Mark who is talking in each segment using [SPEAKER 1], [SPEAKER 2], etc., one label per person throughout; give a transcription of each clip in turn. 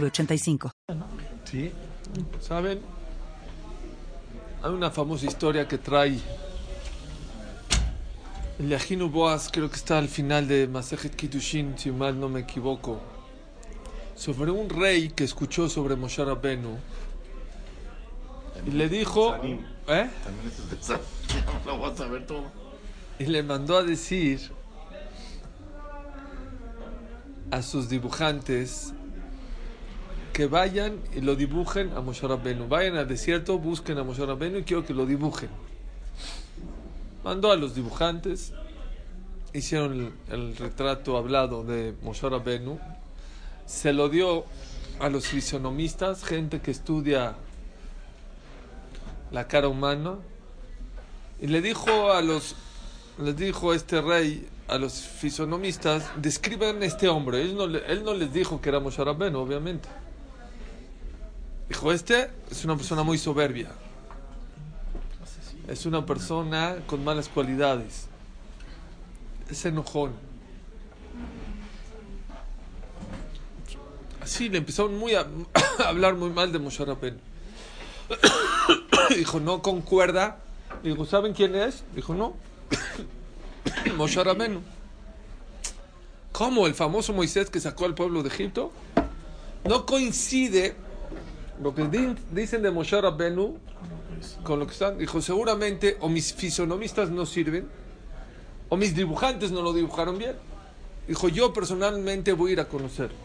[SPEAKER 1] 906985.
[SPEAKER 2] Sí, ¿saben? Hay una famosa historia que trae el Yahinu Boaz, creo que está al final de Masejet Kitushin, si mal no me equivoco, sobre un rey que escuchó sobre Moshe Rabbenu y le dijo, ¿eh?
[SPEAKER 3] Lo a ver todo.
[SPEAKER 2] Y le mandó a decir a sus dibujantes que vayan y lo dibujen a Moshe Rabbenu. Vayan al desierto, busquen a Moshe Rabbenu y quiero que lo dibujen. Mandó a los dibujantes, hicieron el, retrato hablado de Moshe Rabbenu, se lo dio a los fisionomistas, gente que estudia la cara humana, y le dijo a los, les dijo este rey a los fisonomistas, describan este hombre. Él no, él no les dijo que era Moshe Rabbenu, obviamente. Dijo, este es una persona muy soberbia. Es una persona con malas cualidades. Es enojón. Así le empezaron muy a, hablar muy mal de Moshe Rabbenu. Dijo, no concuerda. Dijo, ¿saben quién es? Dijo, no. Moshe Rabbenu. ¿Cómo? El famoso Moisés que sacó al pueblo de Egipto. No coincide lo que di- dicen de Moshe Rabbenu con lo que están. Dijo, seguramente o mis fisonomistas no sirven o mis dibujantes no lo dibujaron bien. Dijo, yo personalmente voy a ir a conocerlo.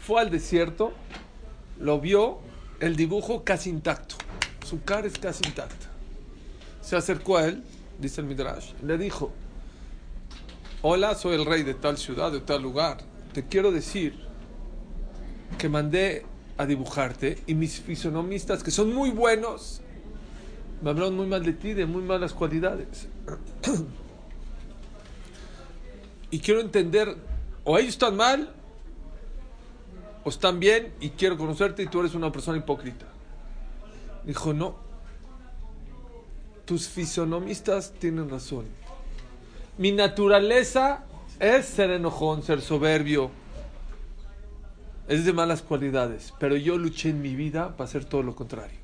[SPEAKER 2] Fue al desierto, lo vio, el dibujo casi intacto. Su cara es casi intacta. Se acercó a él, dice el Midrash, le dijo, hola, soy el rey de tal ciudad, de tal lugar. Te quiero decir que mandé a dibujarte y mis fisonomistas, que son muy buenos, me hablaron muy mal de ti, de muy malas cualidades. y quiero entender, o ellos están mal, o están bien, y quiero conocerte y tú eres una persona hipócrita. Dijo, no, tus fisonomistas tienen razón. Mi naturaleza es ser enojón, ser soberbio, es de malas cualidades, pero yo luché en mi vida para hacer todo lo contrario.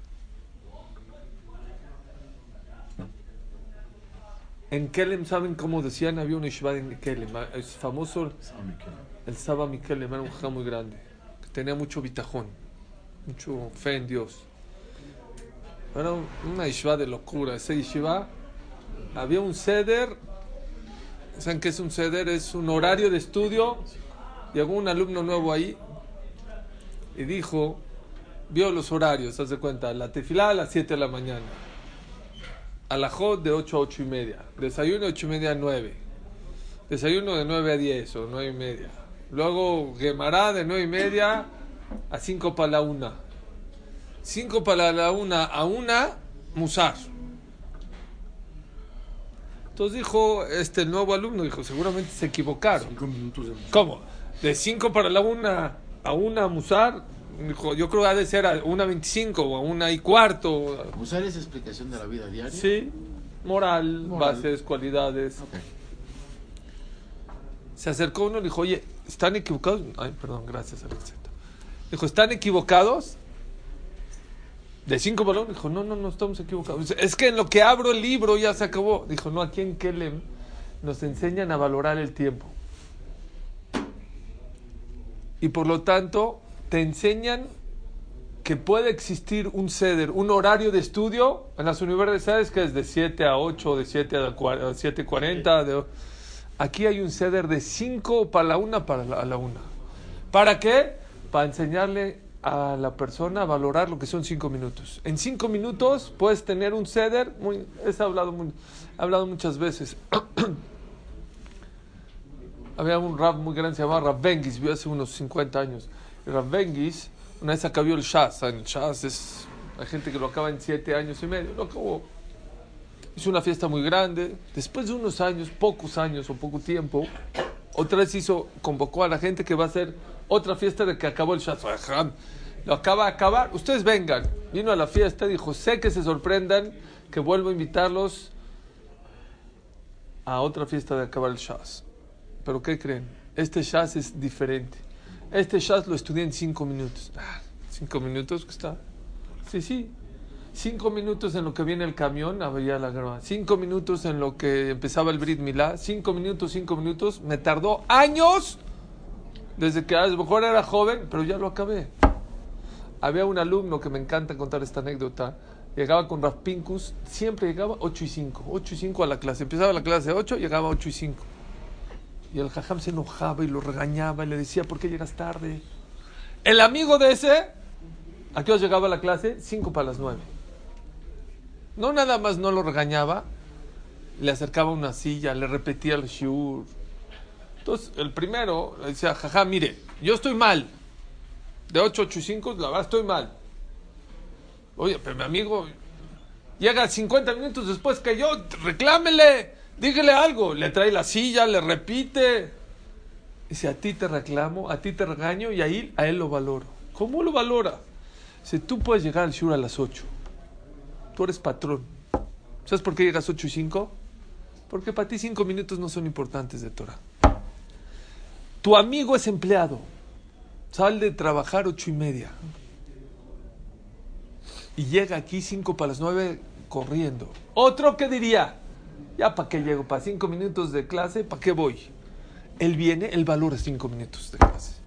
[SPEAKER 2] En Kelem, ¿saben cómo decían? Había un Ishbad en Kelem, es famoso el Saba Mikelem, era un jajá muy grande, que tenía mucho bitajón, mucho fe en Dios. Era un- una Ishbad de locura, ese Ishbad, había un ceder, ¿saben qué es un ceder? Es un horario de estudio, llegó un alumno nuevo ahí y dijo, vio los horarios, haz de cuenta, la tefilá a las 7 de la mañana, alajot de 8 a 8 y media, desayuno de 8 y media a 9, desayuno de 9 a 10 o 9 y media, luego gemará de 9 y media a 5 para la 1, 5 para la 1 a 1, musar. Entonces dijo este nuevo alumno, dijo, seguramente se equivocaron.
[SPEAKER 3] Cinco minutos de
[SPEAKER 2] ¿Cómo? De 5 para la 1 a 1 musar, yo creo que ha de ser a 1.25 o a 1 y cuarto.
[SPEAKER 3] Usar esa explicación de la vida diaria.
[SPEAKER 2] Sí, moral,
[SPEAKER 3] Moral.
[SPEAKER 2] bases, cualidades. Se acercó uno y dijo, oye, ¿están equivocados? Ay, perdón, gracias, Alexito. Dijo, ¿están equivocados? De cinco balones. Dijo, no, no, no estamos equivocados. Es que en lo que abro el libro ya se acabó. Dijo, no, aquí en Kelem nos enseñan a valorar el tiempo. Y por lo tanto, te enseñan que puede existir un ceder, un horario de estudio en las universidades que es de 7 a 8, de 7 a 7.40. De... Aquí hay un ceder de 5 para la una, para la, a la una. ¿Para qué? Para enseñarle a la persona a valorar lo que son 5 minutos. En 5 minutos puedes tener un ceder, muy, he hablado, muy, he hablado muchas veces. Había un rap muy grande, se llamaba Rap Bengis, vivió hace unos 50 años. Rav Bengis, una vez acabó el Shaz. El Shaz es. Hay gente que lo acaba en siete años y medio. Lo acabó. Hizo una fiesta muy grande. Después de unos años, pocos años o poco tiempo, otra vez hizo, convocó a la gente que va a hacer otra fiesta de que acabó el Shaz. Lo acaba de acabar. Ustedes vengan. Vino a la fiesta, dijo: Sé que se sorprendan que vuelvo a invitarlos a otra fiesta de acabar el Shaz. Pero ¿qué creen? Este Shaz es diferente. Este Shaz lo estudié en cinco minutos. Ah, ¿Cinco minutos que está? Sí, sí. Cinco minutos en lo que viene el camión, había la grava. Cinco minutos en lo que empezaba el Brit Milá. Cinco minutos, cinco minutos. Me tardó años desde que a lo mejor era joven, pero ya lo acabé. Había un alumno que me encanta contar esta anécdota. Llegaba con Raf Pincus, siempre llegaba 8 y 5. 8 y 5 a la clase. Empezaba la clase 8, llegaba 8 y 5. Y el jajam se enojaba y lo regañaba y le decía, ¿por qué llegas tarde? El amigo de ese, ¿a qué hora llegaba a la clase? 5 para las 9. No nada más no lo regañaba, le acercaba una silla, le repetía el shiur. Entonces, el primero le decía, jaja, mire, yo estoy mal. De 8, 8 y 5, la verdad estoy mal. Oye, pero mi amigo llega 50 minutos después que yo, reclámele, dígale algo. Le trae la silla, le repite. Dice, a ti te reclamo, a ti te regaño y ahí a él lo valoro. ¿Cómo lo valora? Si tú puedes llegar al shur a las 8, tú eres patrón. ¿Sabes por qué llegas 8 y 5? Porque para ti 5 minutos no son importantes de Torah. Tu amigo es empleado. Sale de trabajar 8 y media y llega aquí cinco para las nueve corriendo. Otro que diría, ya para qué llego, para cinco minutos de clase, ¿para qué voy? Él viene, él valora cinco minutos de clase.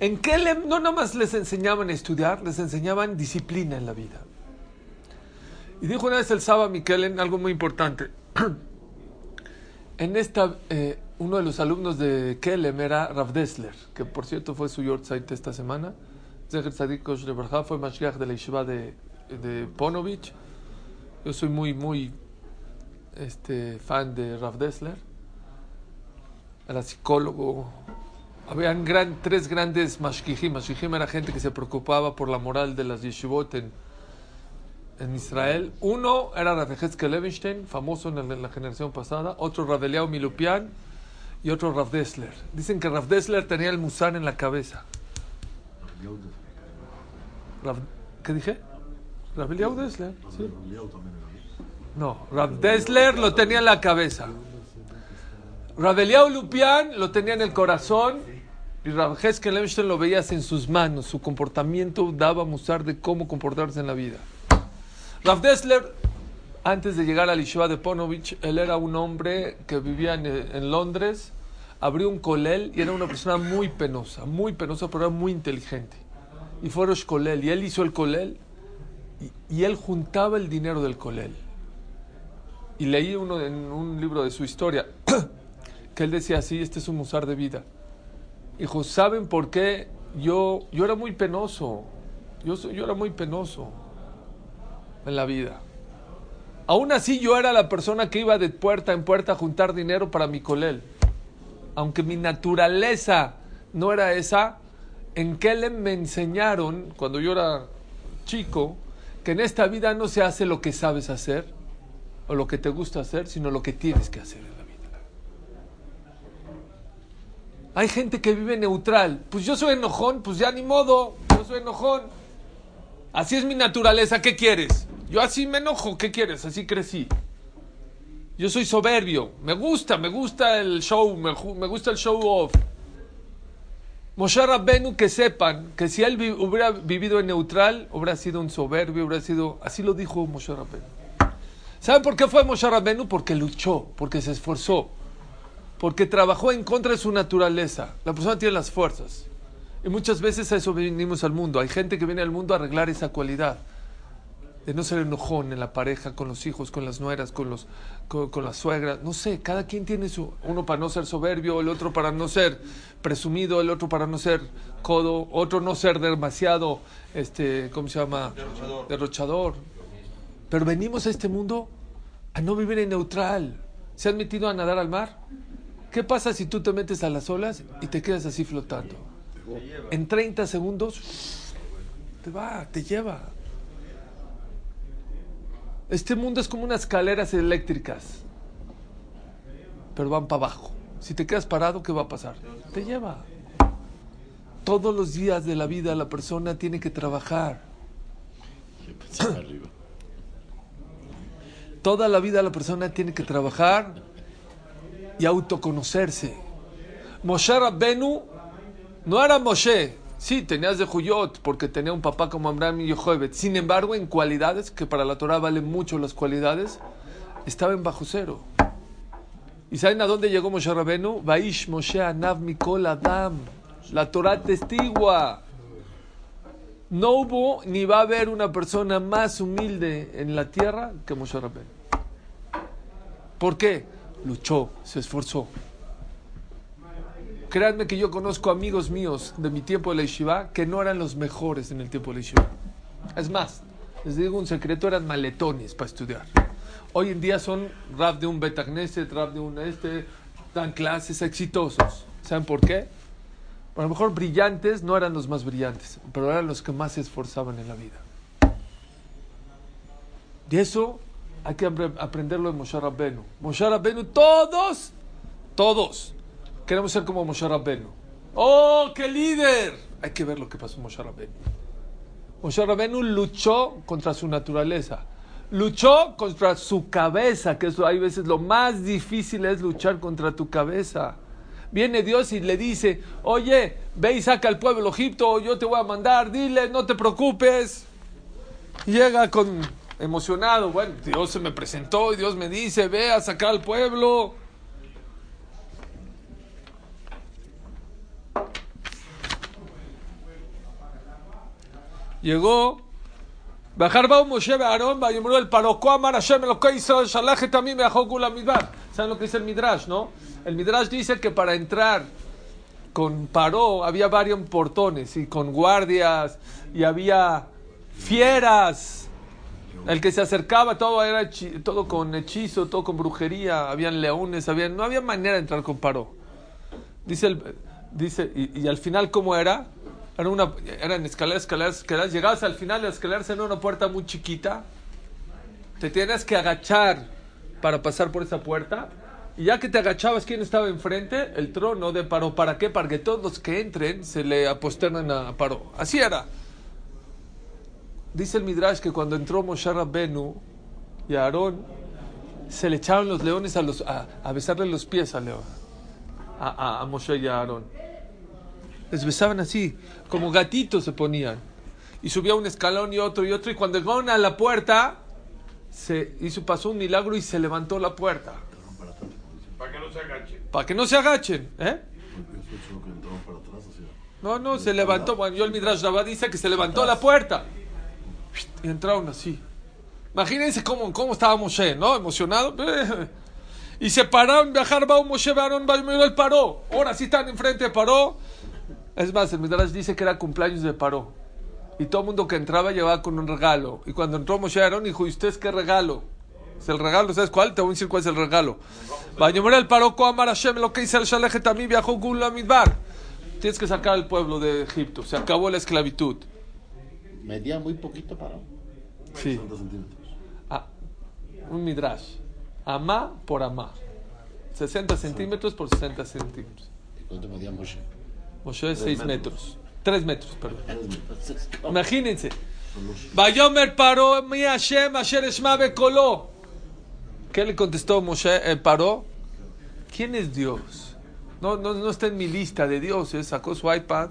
[SPEAKER 2] En qué no nada más les enseñaban a estudiar, les enseñaban disciplina en la vida. Y dijo una vez el Saba Mikelen algo muy importante. en esta, eh, uno de los alumnos de Kelem era Rav Dessler, que por cierto fue su Yortzeit esta semana. Zecher Tzadik fue Mashiach de la Yeshiva de, de Ponovich. Yo soy muy, muy este, fan de Rav Dessler. Era psicólogo. Habían tres grandes mashkihim. Mashkihim era gente que se preocupaba por la moral de las yeshivot en, en Israel. Uno era Rav Levenstein, famoso en la, generación pasada. Otro Rav Eliao Milupian y otro Rav Dessler. Dicen que Rav Dessler tenía el musán en la cabeza. ¿Qué dije? Rav Eliyahu Dessler. ¿sí? No, Rav Dessler lo tenía en la cabeza. Rav Eliyahu Lupian lo tenía en el corazón y Rav Heskel Einstein lo veías en sus manos. Su comportamiento daba musar de cómo comportarse en la vida. Rav Dessler, antes de llegar al Yeshiva de Ponovich, él era un hombre que vivía en, Londres, abrió un colel y era una persona muy penosa, muy penosa, pero era muy inteligente y fue Rosh Kolel. Y él hizo el Kolel y, él juntaba el dinero del Kolel. Y leí uno en un libro de su historia que él decía así, este es un musar de vida. Dijo, ¿saben por qué yo, yo era muy penoso? Yo, yo era muy penoso en la vida. Aún así yo era la persona que iba de puerta en puerta a juntar dinero para mi colel. Aunque mi naturaleza no era esa, en Kelem me enseñaron, cuando yo era chico, que en esta vida no se hace lo que sabes hacer o lo que te gusta hacer, sino lo que tienes que hacer en la vida. Hay gente que vive neutral. Pues yo soy enojón, pues ya ni modo, yo soy enojón. Así es mi naturaleza, ¿qué quieres? Yo así me enojo, ¿qué quieres? Así crecí. Yo soy soberbio, me gusta, me gusta el show, me, me gusta el show off. Moshe Rabbenu que sepan que si él hubiera vivido en neutral, hubiera sido un soberbio, hubiera sido... Así lo dijo Moshe Rabbenu. ¿Saben por qué fue Moshe Rabbenu? Porque luchó, porque se esforzó, porque trabajó en contra de su naturaleza. La persona tiene las fuerzas. Y muchas veces a eso venimos al mundo. Hay gente que viene al mundo a arreglar esa cualidad de no ser enojón en la pareja, con los hijos, con las nueras, con, los, con, las suegras. No sé, cada quien tiene su... Uno para no ser soberbio, el otro para no ser presumido, el otro para no ser codo, otro no ser demasiado, este, ¿cómo se llama? Derrochador. Derrochador. Pero venimos a este mundo a no vivir en neutral. ¿Se han metido a nadar al mar? ¿Qué pasa si tú te metes a las olas y te quedas así flotando? En 30 segundos te va, te lleva. Este mundo es como unas escaleras eléctricas, pero van para abajo. Si te quedas parado, ¿qué va a pasar? Te lleva. Todos los días de la vida la persona tiene que trabajar.
[SPEAKER 3] Yo arriba.
[SPEAKER 2] Toda la vida la persona tiene que trabajar y autoconocerse. Moshe Rabbenu no era Moshe. Sí, tenías de Juyot porque tenía un papá como Abraham y Yochebed. Sin embargo, en cualidades, que para la Torah valen mucho las cualidades, estaba en bajo cero. ¿Y saben a dónde llegó Moshe Rabbenu? Vaish Moshe Anav Mikol Adam. La Torah testigua. No hubo ni va a haber una persona más humilde en la tierra que Moshe Rabbenu. ¿Por qué? Luchó, se esforzó. Créanme que yo conozco amigos míos de mi tiempo de la yeshiva que no eran los mejores en el tiempo de la yeshiva. Es más, les digo un secreto, eran maletones para estudiar. Hoy en día son rap de un Betagneset, rap de un este, dan clases exitosos. ¿Saben por qué? A lo mejor brillantes no eran los más brillantes, pero eran los que más se esforzaban en la vida. Y eso hay que apre- aprenderlo de Moshe Rabbenu. Moshe Rabbenu, todos, todos, queremos ser como Moshe Rabbenu. ¡Oh, qué líder! Hay que ver lo que pasó en Moshe Rabbenu. Moshe Rabbenu luchó contra su naturaleza. Luchó contra su cabeza, que eso hay veces lo más difícil es luchar contra tu cabeza. Viene Dios y le dice, oye, ve y saca al pueblo Egipto, yo te voy a mandar, dile, no te preocupes. Llega con emocionado, bueno, Dios se me presentó y Dios me dice, ve a sacar al pueblo. Llegó, bajar va Moshe Aarón, y el parocó amar Hashem shalaje también. ¿Saben lo que dice el Midrash, no? El Midrash dice que para entrar con Paró había varios portones y con guardias y había fieras. El que se acercaba todo era todo con hechizo, todo con brujería, habían leones, habían, no había manera de entrar con Paró. Dice el, dice y, al final cómo era? Era una eran escaleras, escaleras, escaleras, llegabas al final las escaleras en una puerta muy chiquita. Te tienes que agachar para pasar por esa puerta. Y ya que te agachabas, ¿quién estaba enfrente? El trono de Paró. ¿Para qué? Para que todos los que entren se le aposternen a Paró. Así era. Dice el Midrash que cuando entró Moshe Rabbenu y Aarón, se le echaron los leones a, los, a, a besarle los pies al león. A, a, a Moshe y a Aarón. Les besaban así, como gatitos se ponían. Y subía un escalón y otro y otro. Y cuando llegaron a la puerta, se hizo, pasó un milagro y se levantó la puerta.
[SPEAKER 4] Para que no se agache.
[SPEAKER 2] Para que no se agachen, ¿eh? No, no, se levantó. Bueno, yo el Midrash Rabbah dice que se levantó la puerta. Y entraron así. Imagínense cómo, cómo estaba Moshe, ¿no? Emocionado. Y se pararon, viajar, va Moshe, varón, va él paró. Ahora sí están enfrente de paró. Es más, el Midrash dice que era cumpleaños de paró. Y todo el mundo que entraba llevaba con un regalo. Y cuando entró Moshe Aarón, dijo, ¿y ustedes qué regalo? Es el regalo, ¿sabes cuál? Te voy a decir cuál es el regalo. Vayomer el paró, Amar Hashem, lo que dice el Shaleje también viajó Gula Midbar. Tienes que sacar al pueblo de Egipto. Se acabó la esclavitud.
[SPEAKER 3] Medía muy poquito para.
[SPEAKER 2] Sí.
[SPEAKER 3] 60 centímetros.
[SPEAKER 2] Ah, un midrash. Amá por amá. 60 centímetros por 60 centímetros.
[SPEAKER 3] ¿Y cuánto medía Moshe?
[SPEAKER 2] Moshe es 6 metros. 3 metros, perdón. Imagínense. Vayomer paró mi Hashem asher eshma bekoló. ¿Qué le contestó Moshe? Eh, paró. ¿Quién es Dios? No, no, no está en mi lista de dioses. Sacó su iPad.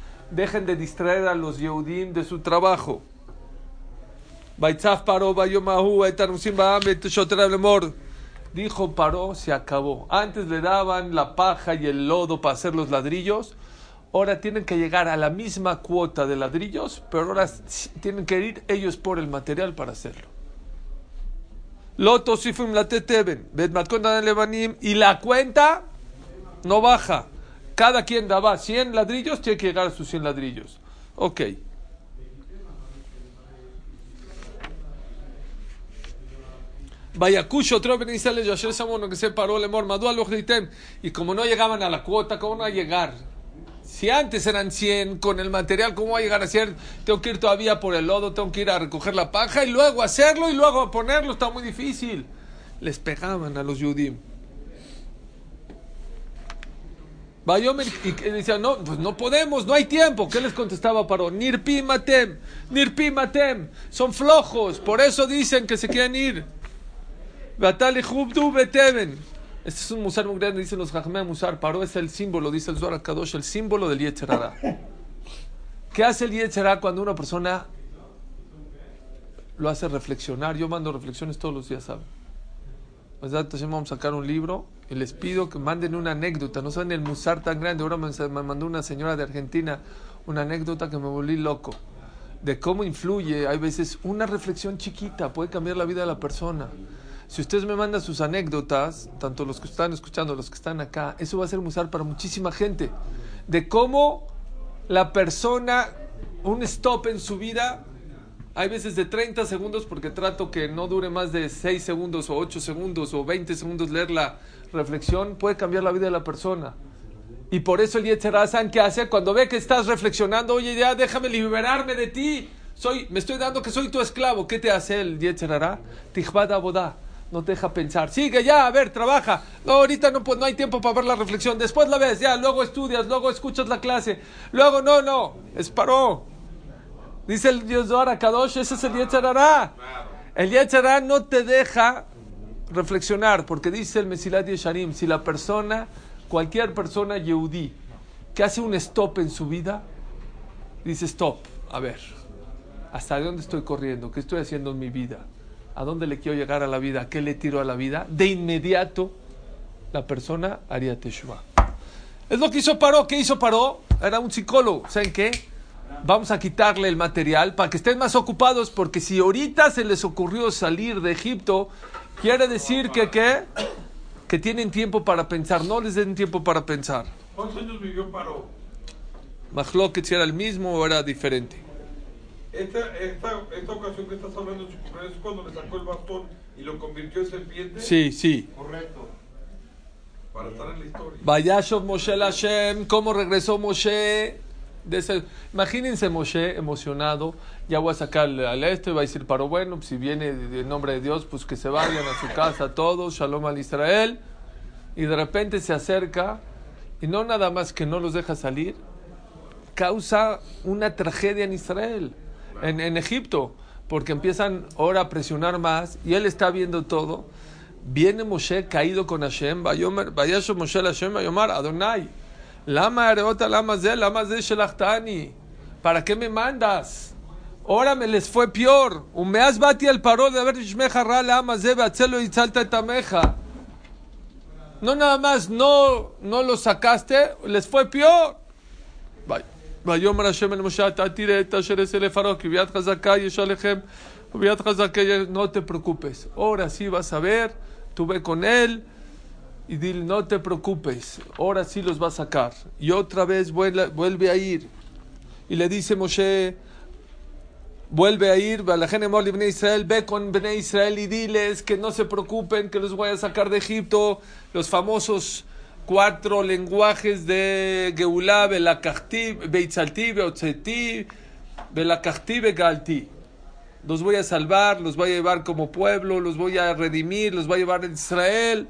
[SPEAKER 2] dejen de distraer a los Yehudim de su trabajo. Dijo paró, se acabó. Antes le daban la paja y el lodo para hacer los ladrillos. Ahora tienen que llegar a la misma cuota de ladrillos, pero ahora tienen que ir ellos por el material para hacerlo. Loto Sifim la Teteben, Lebanim, y la cuenta no baja. Cada quien daba 100 ladrillos, tiene que llegar a sus 100 ladrillos. Ok. Vayakush otro Israel Yasher Samono que se paró lo gritem. Y como no llegaban a la cuota, ¿cómo no va a llegar? Si antes eran 100 con el material, ¿cómo va a llegar a 100? Tengo que ir todavía por el lodo, tengo que ir a recoger la paja y luego hacerlo y luego ponerlo, está muy difícil. Les pegaban a los Yudim. Bayomer y que decían, no, pues no podemos, no hay tiempo. ¿Qué les contestaba Paró? Nirpi matem, nirpi matem. Son flojos, por eso dicen que se quieren ir. Batali Beteven. Este es un musar muy grande, dicen los Jajmea Musar. Paró es el símbolo, dice el Zohar Kadosh, el símbolo del Yetzerara. ¿Qué hace el Yetzerara cuando una persona lo hace reflexionar? Yo mando reflexiones todos los días, ¿saben? Pues vamos a sacar un libro y les pido que manden una anécdota. No saben el musar tan grande. Ahora me mandó una señora de Argentina una anécdota que me volví loco. De cómo influye, hay veces una reflexión chiquita puede cambiar la vida de la persona. Si ustedes me mandan sus anécdotas, tanto los que están escuchando, los que están acá, eso va a ser musar para muchísima gente. De cómo la persona, un stop en su vida, hay veces de 30 segundos, porque trato que no dure más de 6 segundos o 8 segundos o 20 segundos leer la reflexión, puede cambiar la vida de la persona. Y por eso el Yetzirah, ¿saben qué hace? Cuando ve que estás reflexionando, oye, ya déjame liberarme de ti. Soy, me estoy dando que soy tu esclavo. ¿Qué te hace el Yetzirah? Tijbad abodá. No te deja pensar. Sigue ya, a ver, trabaja. No, ahorita no, pues, no hay tiempo para ver la reflexión. Después la ves, ya, luego estudias, luego escuchas la clase. Luego, no, no, es paró. Dice el Dios Zohar Kadosh, ese es el. El Yetzirah no te deja reflexionar, porque dice el Mesilat Yesharim, si la persona, cualquier persona yehudí, que hace un stop en su vida, dice stop, a ver, ¿hasta dónde estoy corriendo? ¿Qué estoy haciendo en mi vida? ¿A dónde le quiero llegar a la vida? ¿A qué le tiro a la vida? De inmediato, la persona haría Teshuvah. Es lo que hizo Paró. ¿Qué hizo Paró? Era un psicólogo. ¿Saben qué? Vamos a quitarle el material para que estén más ocupados, porque si ahorita se les ocurrió salir de Egipto, quiere decir que, ¿qué? que tienen tiempo para pensar. No les den tiempo para pensar.
[SPEAKER 4] ¿Cuántos años vivió Paró?
[SPEAKER 2] Mahloket si era el mismo o era diferente.
[SPEAKER 4] Esta, esta, esta ocasión que estás hablando de su cumpleaños es cuando le sacó el bastón y lo convirtió en serpiente.
[SPEAKER 2] Sí, sí.
[SPEAKER 4] Correcto. Para estar en la historia.
[SPEAKER 2] Vayashov Moshe Hashem, ¿cómo regresó Moshe? De ese- imagínense Moshe emocionado, ya voy a sacar al este, va a decir, pero bueno, si viene en nombre de Dios, pues que se vayan a su casa todos, shalom al Israel, y de repente se acerca, y no nada más que no los deja salir, causa una tragedia en Israel, en, en Egipto, porque empiezan ahora a presionar más, y él está viendo todo, viene Moshe caído con Hashem, Moshe Hashem, Adonai, lama areota, lama ze, lama ze shelachtani, ¿para qué me mandas? Ahora me les fue peor, umeaz bati al paro de haber shmeja ra lama ze, beatzelo y salta etameja. No nada más, no, no lo sacaste, les fue peor. Vay- ויאמר השם אל משה אתה תראה את אשר אעשה לפרעה כי ביד חזקה יש עליכם וביד חזקה יש-". no te preocupes ahora sí vas a y dile no te preocupes ahora sí los va a sacar y otra vez vuelve, vuelve a ir y le dice Moshe vuelve a ir Bnei Israel ve con Bnei Israel y diles que no se preocupen que los voy a sacar de Egipto los famosos cuatro lenguajes de Geulah, Belakachti, Beitzalti, Beotzeti, Belakachti, Begalti. Los voy a salvar, los voy a llevar como pueblo, los voy a redimir, los voy a llevar a Israel.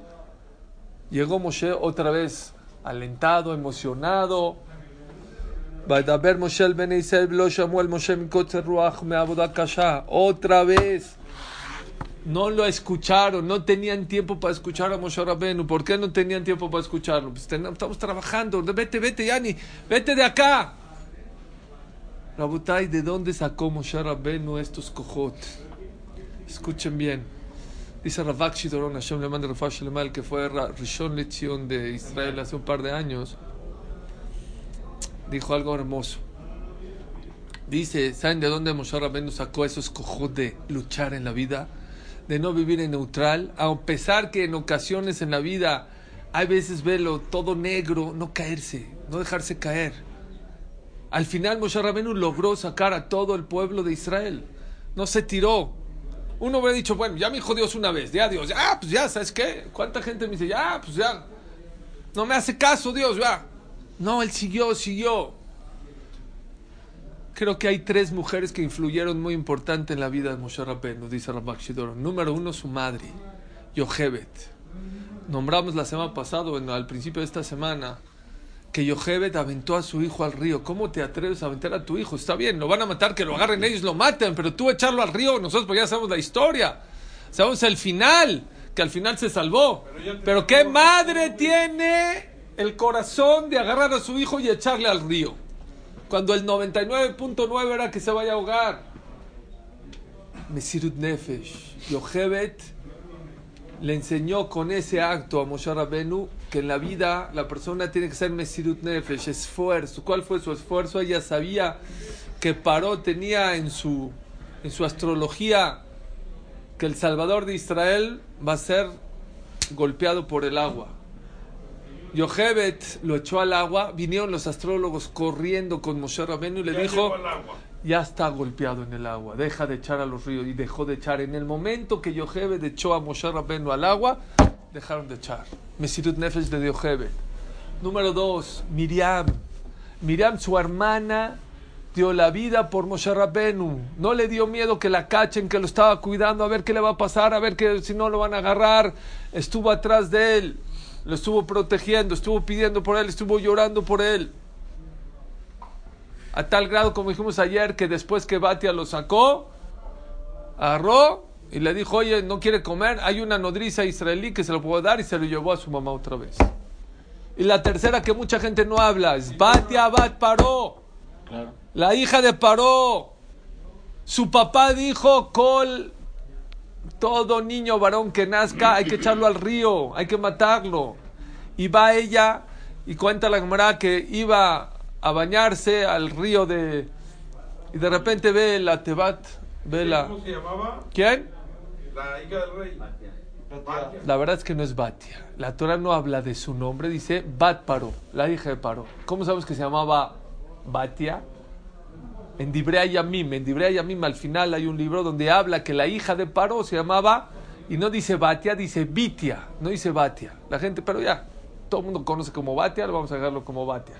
[SPEAKER 2] Llegó Moshe otra vez alentado, emocionado. Otra vez. No lo escucharon, no tenían tiempo para escuchar a Moshe Rabenu. ¿Por qué no tenían tiempo para escucharlo? Pues ten, estamos trabajando. Vete, vete, Yani, vete de acá. Rabutai, ¿de dónde sacó Moshe Rabenu estos cojot? Escuchen bien. Dice Ravak Shidoron Hashem le manda Rafa Shalema, el que fue Rishon Lezion de Israel hace un par de años. dijo algo hermoso. Dice, ¿saben de dónde Moshe Rabbeinu sacó esos cojos de luchar en la vida? De no vivir en neutral, a pesar que en ocasiones en la vida hay veces verlo todo negro, no caerse, no dejarse caer. Al final Moshe Rabbeinu logró sacar a todo el pueblo de Israel. No se tiró. Uno hubiera dicho, bueno, ya me dijo Dios una vez, ya Dios, ya, pues ya, ¿sabes qué? ¿Cuánta gente me dice, ya, pues ya, no me hace caso Dios, ya? No, él siguió, siguió. Creo que hay tres mujeres que influyeron muy importante en la vida de Moshe Rabbeinu, dice Rabak Shidor. Número uno, su madre, Yochebet. Nombramos la semana pasada, bueno, al principio de esta semana, que Yochebet aventó a su hijo al río. ¿Cómo te atreves a aventar a tu hijo? Está bien, lo van a matar, que lo agarren ellos, lo maten, pero tú echarlo al río, nosotros pues ya sabemos la historia. Sabemos el final, que al final se salvó. Pero ¿qué madre tiene el corazón de agarrar a su hijo y echarle al río? Cuando el 99.9 era que se vaya a ahogar. Mesirut Nefesh. Yochebet le enseñó con ese acto a Moshe Rabenu que en la vida la persona tiene que ser Mesirut Nefesh, esfuerzo. ¿Cuál fue su esfuerzo? Ella sabía que Paró tenía en su, en su astrología que el Salvador de Israel va a ser golpeado por el agua. Yochebet lo echó al agua, vinieron los astrólogos corriendo con Moshe Rabenu y le
[SPEAKER 4] Ya
[SPEAKER 2] dijo, ya está golpeado en el agua, deja de echar a los ríos y dejó de echar. En el momento que Yochebed echó a Moshe Rabenu al agua, dejaron de echar. Mesirut de Yochebed. Número dos, Miriam. Miriam, su hermana, dio la vida por Moshe Rabenu. No le dio miedo que la cachen, que lo estaba cuidando, a ver qué le va a pasar, a ver que si no lo van a agarrar. Estuvo atrás de él, lo estuvo protegiendo, estuvo pidiendo por él, estuvo llorando por él. A tal grado, como dijimos ayer, que después que Batia lo sacó, agarró y le dijo, oye, no quiere comer, hay una nodriza israelí que se lo puedo dar y se lo llevó a su mamá otra vez. Y la tercera que mucha gente no habla es Batia Bat Paró,
[SPEAKER 3] Claro.
[SPEAKER 2] la hija de Paró. Su papá dijo, Col, todo niño varón que nazca hay que echarlo al río, hay que matarlo. Y va ella y cuenta la Gemara que iba a bañarse al río de... Y de repente ve la Tebat, ve la...
[SPEAKER 4] ¿Cómo se llamaba?
[SPEAKER 2] ¿Quién?
[SPEAKER 4] La hija del rey. Batia.
[SPEAKER 2] La verdad es que no es Batia. La Torah no habla de su nombre, dice Bat Paró, la hija de Paró. ¿Cómo sabes que se llamaba Batia? En Dibrea Yamim, en Dibrea Yamim al final hay un libro donde habla que la hija de Paró se llamaba, y no dice Batia, dice Bitia, no dice Batia. La gente, pero ya, todo el mundo conoce como Batia, lo vamos a dejarlo como Batia.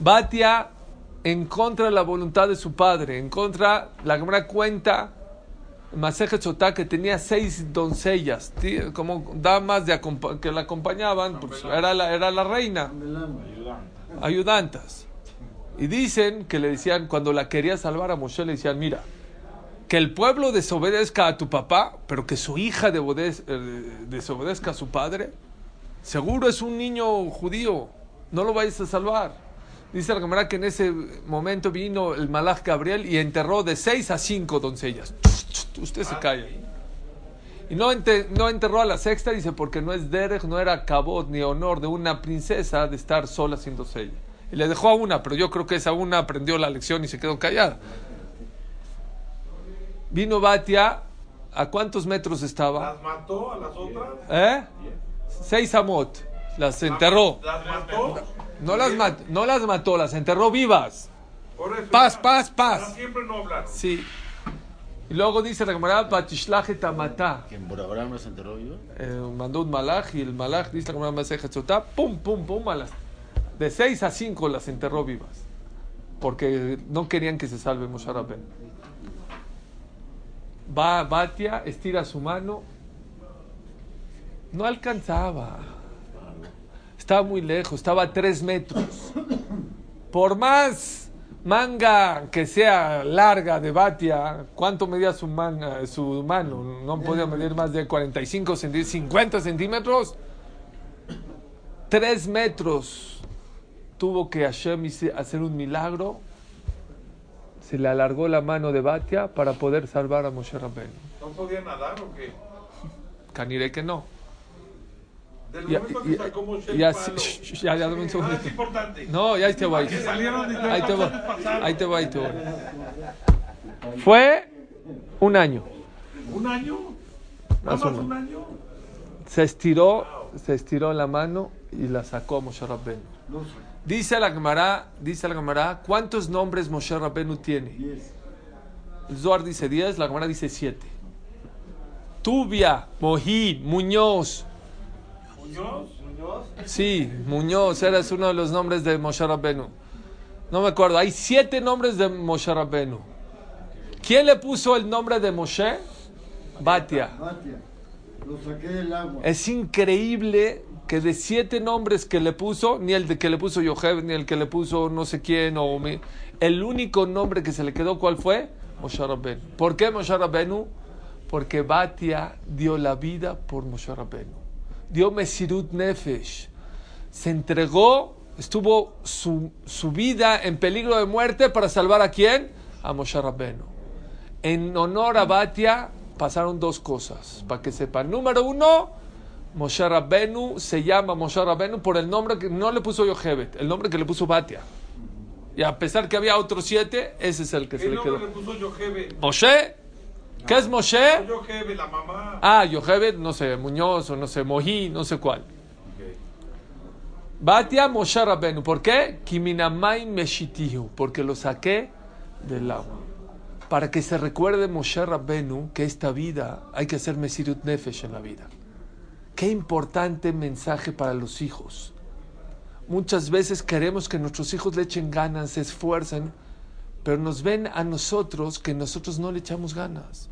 [SPEAKER 2] Batia en contra de la voluntad de su padre, en contra, la Gemara cuenta, Maseje Chotá, que tenía seis doncellas, tí- como damas de que la acompañaban, pues era la, era la reina, ayudantas. Y dicen que le decían, cuando la quería salvar a Moshe, le decían, mira, que el pueblo desobedezca a tu papá, pero que su hija eh, desobedezca a su padre, seguro es un niño judío, no lo vayas a salvar. Dice la cámara que en ese momento vino el malach Gabriel y enterró de seis a cinco doncellas. Usted se calla. Y no, ente- no enterró a la sexta, dice, porque no es derech, no era cabot ni honor de una princesa de estar sola sin doncella. Y le dejó a una, pero yo creo que esa una aprendió la lección y se quedó callada. Vino Batia, ¿a cuántos metros estaba?
[SPEAKER 4] ¿Las mató a las otras?
[SPEAKER 2] ¿Eh? Seis amot. Las enterró.
[SPEAKER 4] ¿Las mató?
[SPEAKER 2] No las, mat- no las mató, las enterró vivas. Paz, paz, paz.
[SPEAKER 4] siempre no hablar.
[SPEAKER 2] Sí. Y luego dice la camarada Batishlaje Tamatá.
[SPEAKER 3] Que en Borabrán no se enteró yo.
[SPEAKER 2] Eh, mandó un malaj y el malaj dice la camarada Maseja Tzotá, pum, pum, pum, a las, de seis a cinco las enterró vivas. Porque no querían que se salve Moshe. Va Batia, estira su mano. No alcanzaba. Estaba muy lejos, estaba a tres metros. Por más manga que sea larga de Batia, ¿cuánto medía su, manga, su mano? No podía medir más de 45 centímetros, 50 centímetros. Tres metros tuvo que Hashem hacer un milagro. Se le alargó la mano de Batia para poder salvar a Moshe Rabbeinu.
[SPEAKER 4] ¿No podía nadar o qué?
[SPEAKER 2] Caniré que no.
[SPEAKER 4] Del
[SPEAKER 2] Ya,
[SPEAKER 4] momento que
[SPEAKER 2] ya,
[SPEAKER 4] sacó Moshe
[SPEAKER 2] ya, ya, ya, un
[SPEAKER 4] Ah, es importante.
[SPEAKER 2] No, ya ahí te voy. Ahí te voy. Ahí te voy, ahí te voy. Fue un año.
[SPEAKER 4] ¿Un año?
[SPEAKER 2] Más
[SPEAKER 4] ¿Nada
[SPEAKER 2] o
[SPEAKER 4] más un año?
[SPEAKER 2] Se estiró, se estiró la mano y la sacó a Moshe Rabbenu. Dice la Gemara, dice la Gemara, ¿cuántos nombres Moshe Rabbenu tiene? El Zohar dice 10, la Gemara dice 7. Tubia, Mojí, Muñoz.
[SPEAKER 4] ¿Muñoz?
[SPEAKER 2] Sí, Muñoz, era uno de los nombres de Moshe Rabbenu. No me acuerdo, hay siete nombres de Moshe Rabbenu. ¿Quién le puso el nombre de Moshe? Batia.
[SPEAKER 5] Batia, lo saqué del agua.
[SPEAKER 2] Es increíble que de siete nombres que le puso, ni el de que le puso Yocheb, ni el que le puso no sé quién, o mi- el único nombre que se le quedó, ¿cuál fue? Moshe Rabbenu. ¿Por qué Moshe Rabbenu? Porque Batia dio la vida por Moshe Rabbenu. Dio Mesirut Nefesh. Se entregó, estuvo su, su vida en peligro de muerte para salvar a quién? A Moshe Rabbenu. En honor a Batia pasaron dos cosas, para que sepan. Número uno, Moshe Rabbenu se llama Moshe Rabbenu por el nombre que no le puso Yochebet, el nombre que le puso Batia. Y a pesar que había otros siete, ese es el que se
[SPEAKER 4] ¿Qué
[SPEAKER 2] le
[SPEAKER 4] nombre
[SPEAKER 2] quedó.
[SPEAKER 4] le puso?
[SPEAKER 2] Moshe, ¿qué es Moshe?
[SPEAKER 4] La mamá.
[SPEAKER 2] Ah, Yochebet, no sé, Muñoz o no sé, Mojí, no sé cuál. Batia Moshe Rabbenu, ¿por qué? Kiminamai Meshitihu, porque lo saqué del agua. Para que se recuerde Moshe Rabbenu que esta vida hay que hacer Mesirut Nefesh en la vida. Qué importante mensaje para los hijos. Muchas veces queremos que nuestros hijos le echen ganas, se esfuercen, pero nos ven a nosotros que nosotros no le echamos ganas.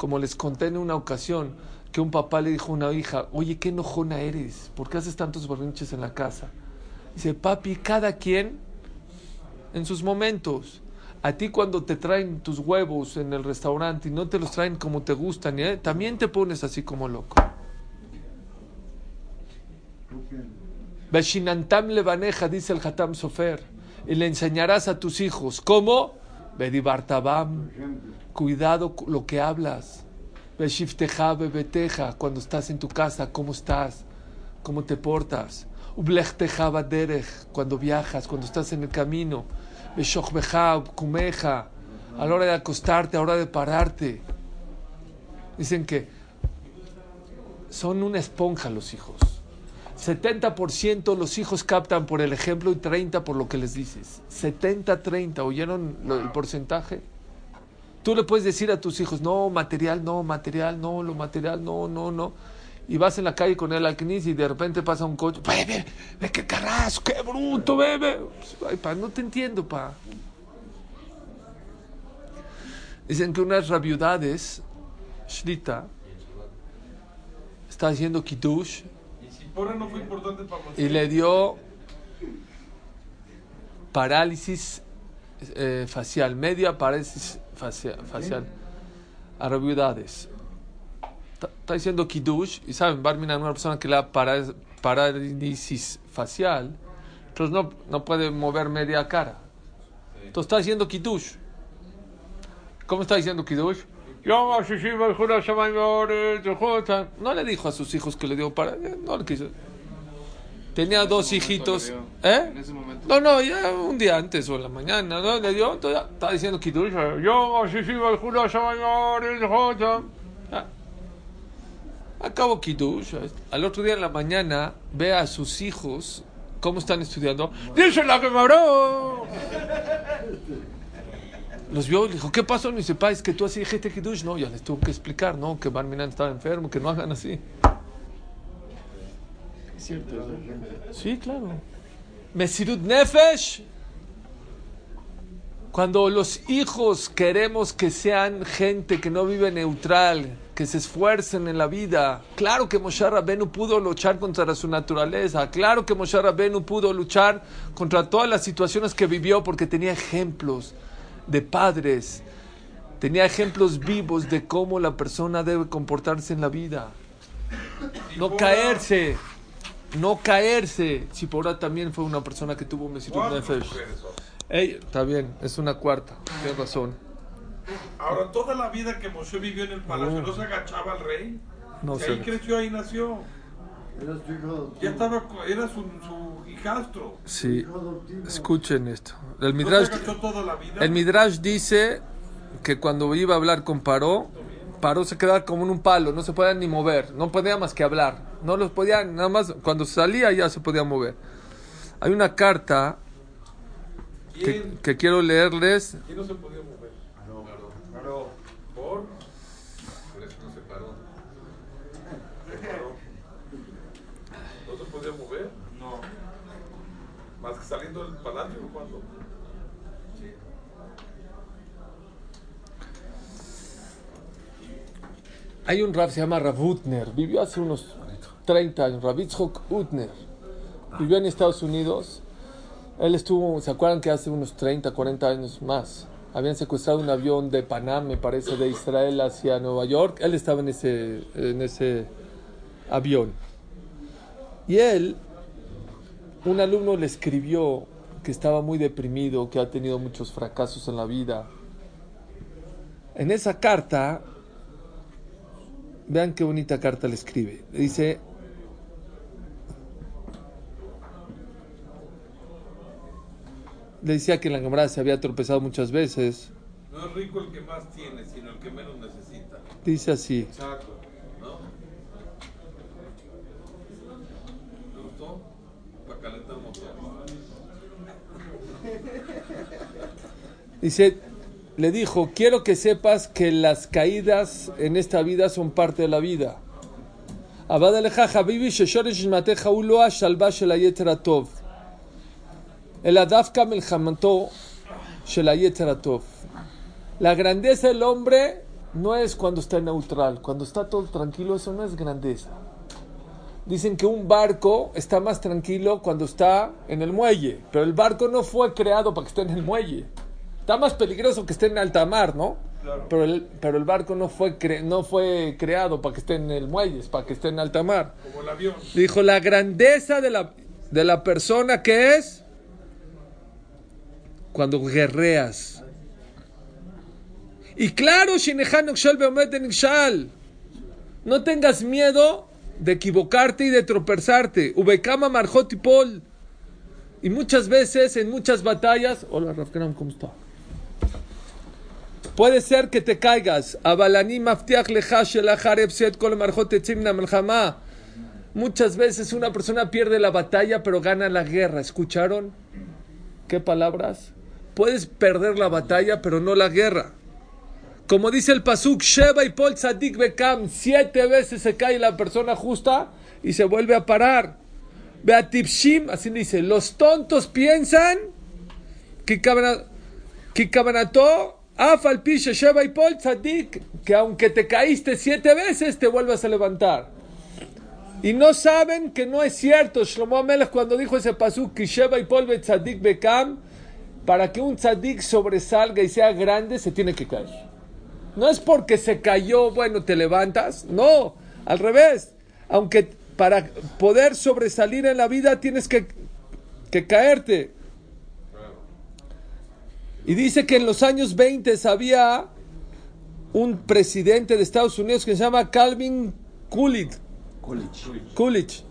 [SPEAKER 2] Como les conté en una ocasión, que un papá le dijo a una hija, oye, qué enojona eres, ¿por qué haces tantos berrinches en la casa? Dice, papi, cada quien en sus momentos. A ti cuando te traen tus huevos en el restaurante y no te los traen como te gustan, ¿eh? también te pones así como loco. Beshinantam levaneja, dice el Hatam Sofer, y le enseñarás a tus hijos cómo, Bedibartabam, cuidado lo que hablas. Beshifteja, bebeteja, cuando estás en tu casa, cómo estás, cómo te portas. Ublechteja, baderech, cuando viajas, cuando estás en el camino. Kumeja, a la hora de acostarte, a la hora de pararte. Dicen que son una esponja los hijos. 70% los hijos captan por el ejemplo y 30% por lo que les dices. 70-30, ¿oyeron lo- el porcentaje? Tú le puedes decir a tus hijos, no, material, no, material, no, lo material, no, no, no. Y vas en la calle con él al knis y de repente pasa un coche, ve, ve, qué carrasco, qué bruto, ve. Ay, pa, no te entiendo, pa. Dicen que unas rabiudades, Shlita, está haciendo kiddush
[SPEAKER 4] Y si Pora no fue importante para Moshe.
[SPEAKER 2] y le dio parálisis eh, facial, media parálisis facia- facial, a rabiudades. Está- diciendo Kiddush, y saben, Barmina una persona que le da pará- parálisis facial, entonces no, no puede mover media cara. Entonces está diciendo Kiddush. ¿Cómo está diciendo Kiddush? Yo. No le dijo a sus hijos que le dio para. No le quiso. Tenía dos hijitos. ¿Eh? No, no, ya un día antes o en la mañana, ¿no? Le dio, entonces, estaba diciendo Kiddush. Yo, jura. Ya. Acabo Kiddush. Al otro día en la mañana ve a sus hijos cómo están estudiando. ¡Dice la que! Los vio y le dijo, ¿qué pasó? Me dice, pa, es que tú así dijiste Kiddush. No, ya les tuvo que explicar, ¿no? Que Barminan estaba enfermo, que no hagan así.
[SPEAKER 3] Es cierto.
[SPEAKER 2] Sí, claro. Mesirut Nefesh. Cuando los hijos queremos que sean gente que no vive neutral, que se esfuercen en la vida. Claro que Moshe Rabbenu pudo luchar contra su naturaleza. Claro que Moshe Rabbenu pudo luchar contra todas las situaciones que vivió porque tenía ejemplos de padres. Tenía ejemplos vivos de cómo la persona debe comportarse en la vida. No caerse. No caerse. Sipora también fue una persona que tuvo Mesirut
[SPEAKER 4] ¿Cuántas
[SPEAKER 2] Nefesh. Ey, está bien, es una cuarta. Tienes razón.
[SPEAKER 4] Ahora, toda la vida que Moshe vivió en el palacio, ¿no se agachaba al rey?
[SPEAKER 2] No
[SPEAKER 4] Si
[SPEAKER 2] sé.
[SPEAKER 4] ahí creció, ahí nació.
[SPEAKER 5] Era su hijo adoptivo.
[SPEAKER 4] Ya estaba, era su, su hijastro.
[SPEAKER 2] Sí, escuchen esto. El
[SPEAKER 4] ¿No se
[SPEAKER 2] Midrash, el dice que cuando iba a hablar con Paró, Paró se quedaba como en un palo, no se podía ni mover, no podía más que hablar. No los podía, nada más, cuando salía ya se podía mover. Hay una carta que, quiero leerles.
[SPEAKER 4] ¿Quién no se podía mover? Paró. ¿Por?
[SPEAKER 6] Por eso no se paró.
[SPEAKER 4] Paró. ¿No se podía mover? No. Más que saliendo del palacio cuando.
[SPEAKER 2] Hay un rap, se llama Rav Utner, vivió hace unos 30 años, Rav Yitzhak Utner. Vivió en Estados Unidos. Él estuvo, ¿se acuerdan que hace unos 30, 40 años más? Habían secuestrado un avión de Panamá, me parece, de Israel hacia Nueva York. Él estaba en ese, en ese avión. Y él, un alumno le escribió que estaba muy deprimido, que ha tenido muchos fracasos en la vida. En esa carta, Vean qué bonita carta le escribe. Le dice, le decía que en la cámara se había tropezado muchas veces.
[SPEAKER 4] No es rico el que más tiene, sino el que menos necesita.
[SPEAKER 2] Dice así,
[SPEAKER 4] Exacto. ¿No? ¿Te gustó? Para calentar motor.
[SPEAKER 2] Dice, le dijo, quiero que sepas que las caídas en esta vida son parte de la vida. El La grandeza del hombre no es cuando está neutral, cuando está todo tranquilo, eso no es grandeza. Dicen que un barco está más tranquilo cuando está en el muelle, pero el barco no fue creado para que esté en el muelle. Está más peligroso que esté en alta mar, ¿no?
[SPEAKER 4] Claro.
[SPEAKER 2] Pero el, pero el barco no fue, cre- no fue creado para que esté en el muelle, es para que esté en alta mar.
[SPEAKER 4] Como el avión.
[SPEAKER 2] Dijo, la grandeza de la, de la persona que es cuando guerreas. Y claro, no tengas miedo de equivocarte y de tropezarte. Ubekama Marjot y muchas veces, en muchas batallas... Hola, Rafkram, ¿cómo está? Puede ser que te caigas. Muchas veces una persona pierde la batalla pero gana la guerra. ¿Escucharon? ¿Qué palabras? Puedes perder la batalla pero no la guerra. Como dice el Pasuk, Sheba y Pol Tzadik Bekam, siete veces se cae la persona justa y se vuelve a parar. Beatipshim, así dice, los tontos piensan que cabanato, Afal Pisha Sheba y Tzadik, que aunque te caíste siete veces te vuelvas a levantar. Y no saben que no es cierto. Shlomo Amelech cuando dijo ese pasuk, que Sheba y Pol Tzadik Bekam, para que un tzadik sobresalga y sea grande, se tiene que caer. No es porque se cayó, bueno, te levantas. No, al revés. Aunque para poder sobresalir en la vida tienes que, que caerte. Y dice que en los años 20 había un presidente de Estados Unidos que se llama Calvin Coolidge. Coolidge.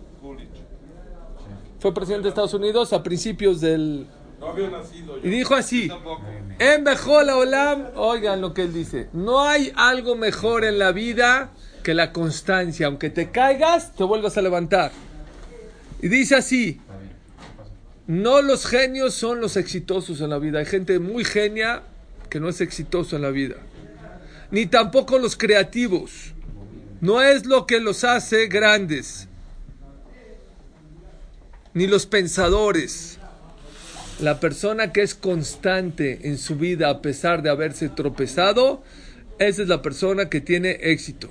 [SPEAKER 2] Fue presidente de Estados Unidos a principios del...
[SPEAKER 4] No había nacido yo.
[SPEAKER 2] Y dijo así, en mejor olam, oigan lo que él dice, no hay algo mejor en la vida que la constancia, aunque te caigas, te vuelvas a levantar. Y dice así, no los genios son los exitosos en la vida, hay gente muy genia que no es exitoso en la vida, ni tampoco los creativos, no es lo que los hace grandes, ni los pensadores. La persona que es constante en su vida a pesar de haberse tropezado, esa es la persona que tiene éxito.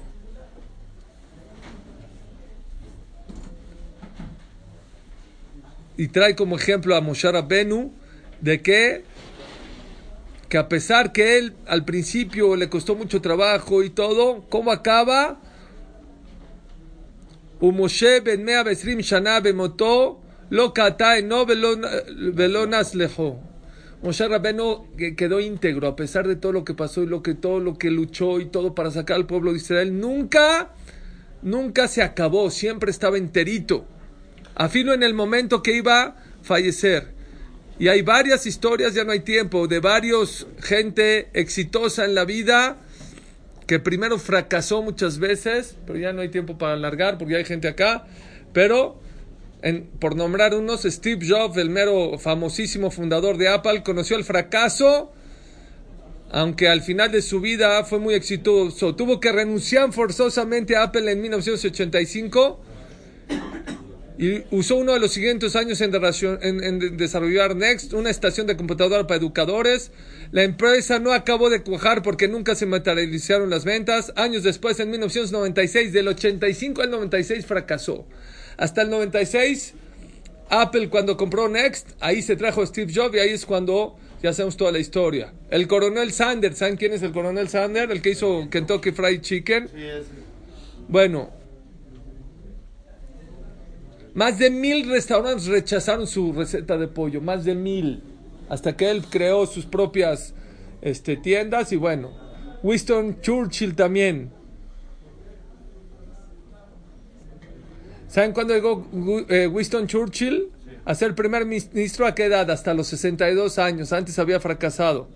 [SPEAKER 2] y trae como ejemplo a Moshe Rabbenu de que, que a pesar que él al principio le costó mucho trabajo y todo, ¿cómo acaba? Moshe shana lo katae no velonas lejo. Moshe Rabbenu quedó íntegro a pesar de todo lo que pasó y lo que todo lo que luchó y todo para sacar al pueblo de Israel. Nunca, nunca se acabó, siempre estaba enterito. Afino en el momento que iba a fallecer. Y hay varias historias, ya no hay tiempo, de varios gente exitosa en la vida que primero fracasó muchas veces, pero ya no hay tiempo para alargar porque hay gente acá. Pero, por nombrar unos, Steve Jobs, el mero famosísimo fundador de Apple, conoció el fracaso, aunque al final de su vida fue muy exitoso. Tuvo que renunciar forzosamente a Apple en 1985 y usó uno de los siguientes años en, derracio- en- en desarrollar Next, una estación de computadora para educadores. La empresa no acabó de cuajar porque nunca se materializaron las ventas. Años después, en 1996, del 85 al 96 fracasó. Hasta el 96, Apple cuando compró Next, ahí se trajo Steve Jobs y ahí es cuando ya sabemos toda la historia. El coronel Sanders, ¿saben quién es el coronel Sanders? El que hizo Kentucky Fried Chicken. Bueno, más de mil restaurantes rechazaron su receta de pollo, más de mil, hasta que él creó sus propias este, tiendas y bueno, Winston Churchill también. ¿Saben cuándo llegó eh, Winston Churchill a ser primer ministro? ¿A qué edad? Hasta los 62 años, antes había fracasado.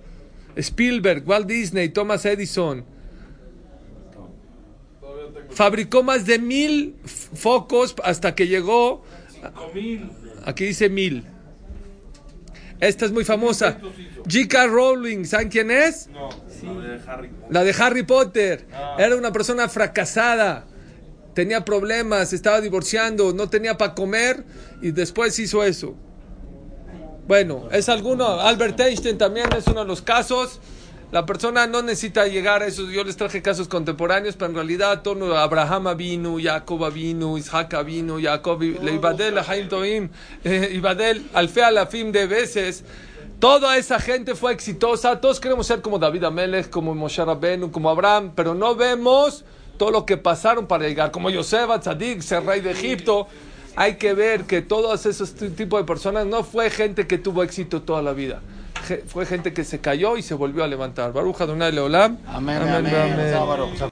[SPEAKER 2] Spielberg, Walt Disney, Thomas Edison, fabricó más de mil focos hasta que llegó. Aquí dice mil. Esta es muy famosa. J.K. Rowling, ¿saben quién es? La de Harry Potter. Era una persona fracasada. Tenía problemas, estaba divorciando, no tenía para comer y después hizo eso. Bueno, es alguno. Albert Einstein también es uno de los casos. La persona no necesita llegar a esos. Yo les traje casos contemporáneos, pero en realidad todo Abraham vino, Jacob vino, Isaac vino, Jacob, Leibadel, Haim Toim, eh, Ibadel, Alfe Alafim de veces. Toda esa gente fue exitosa. Todos queremos ser como David Amelech, como Moshe Rabbeinu, como Abraham, pero no vemos todo lo que pasaron para llegar. Como Yosef, Tzadik, ser rey de Egipto. Hay que ver que todos esos tipos de personas no fue gente que tuvo éxito toda la vida. Fue gente que se cayó y se volvió a levantar. Baruch Adonai Leolam.
[SPEAKER 3] Amén, amén. Sábado.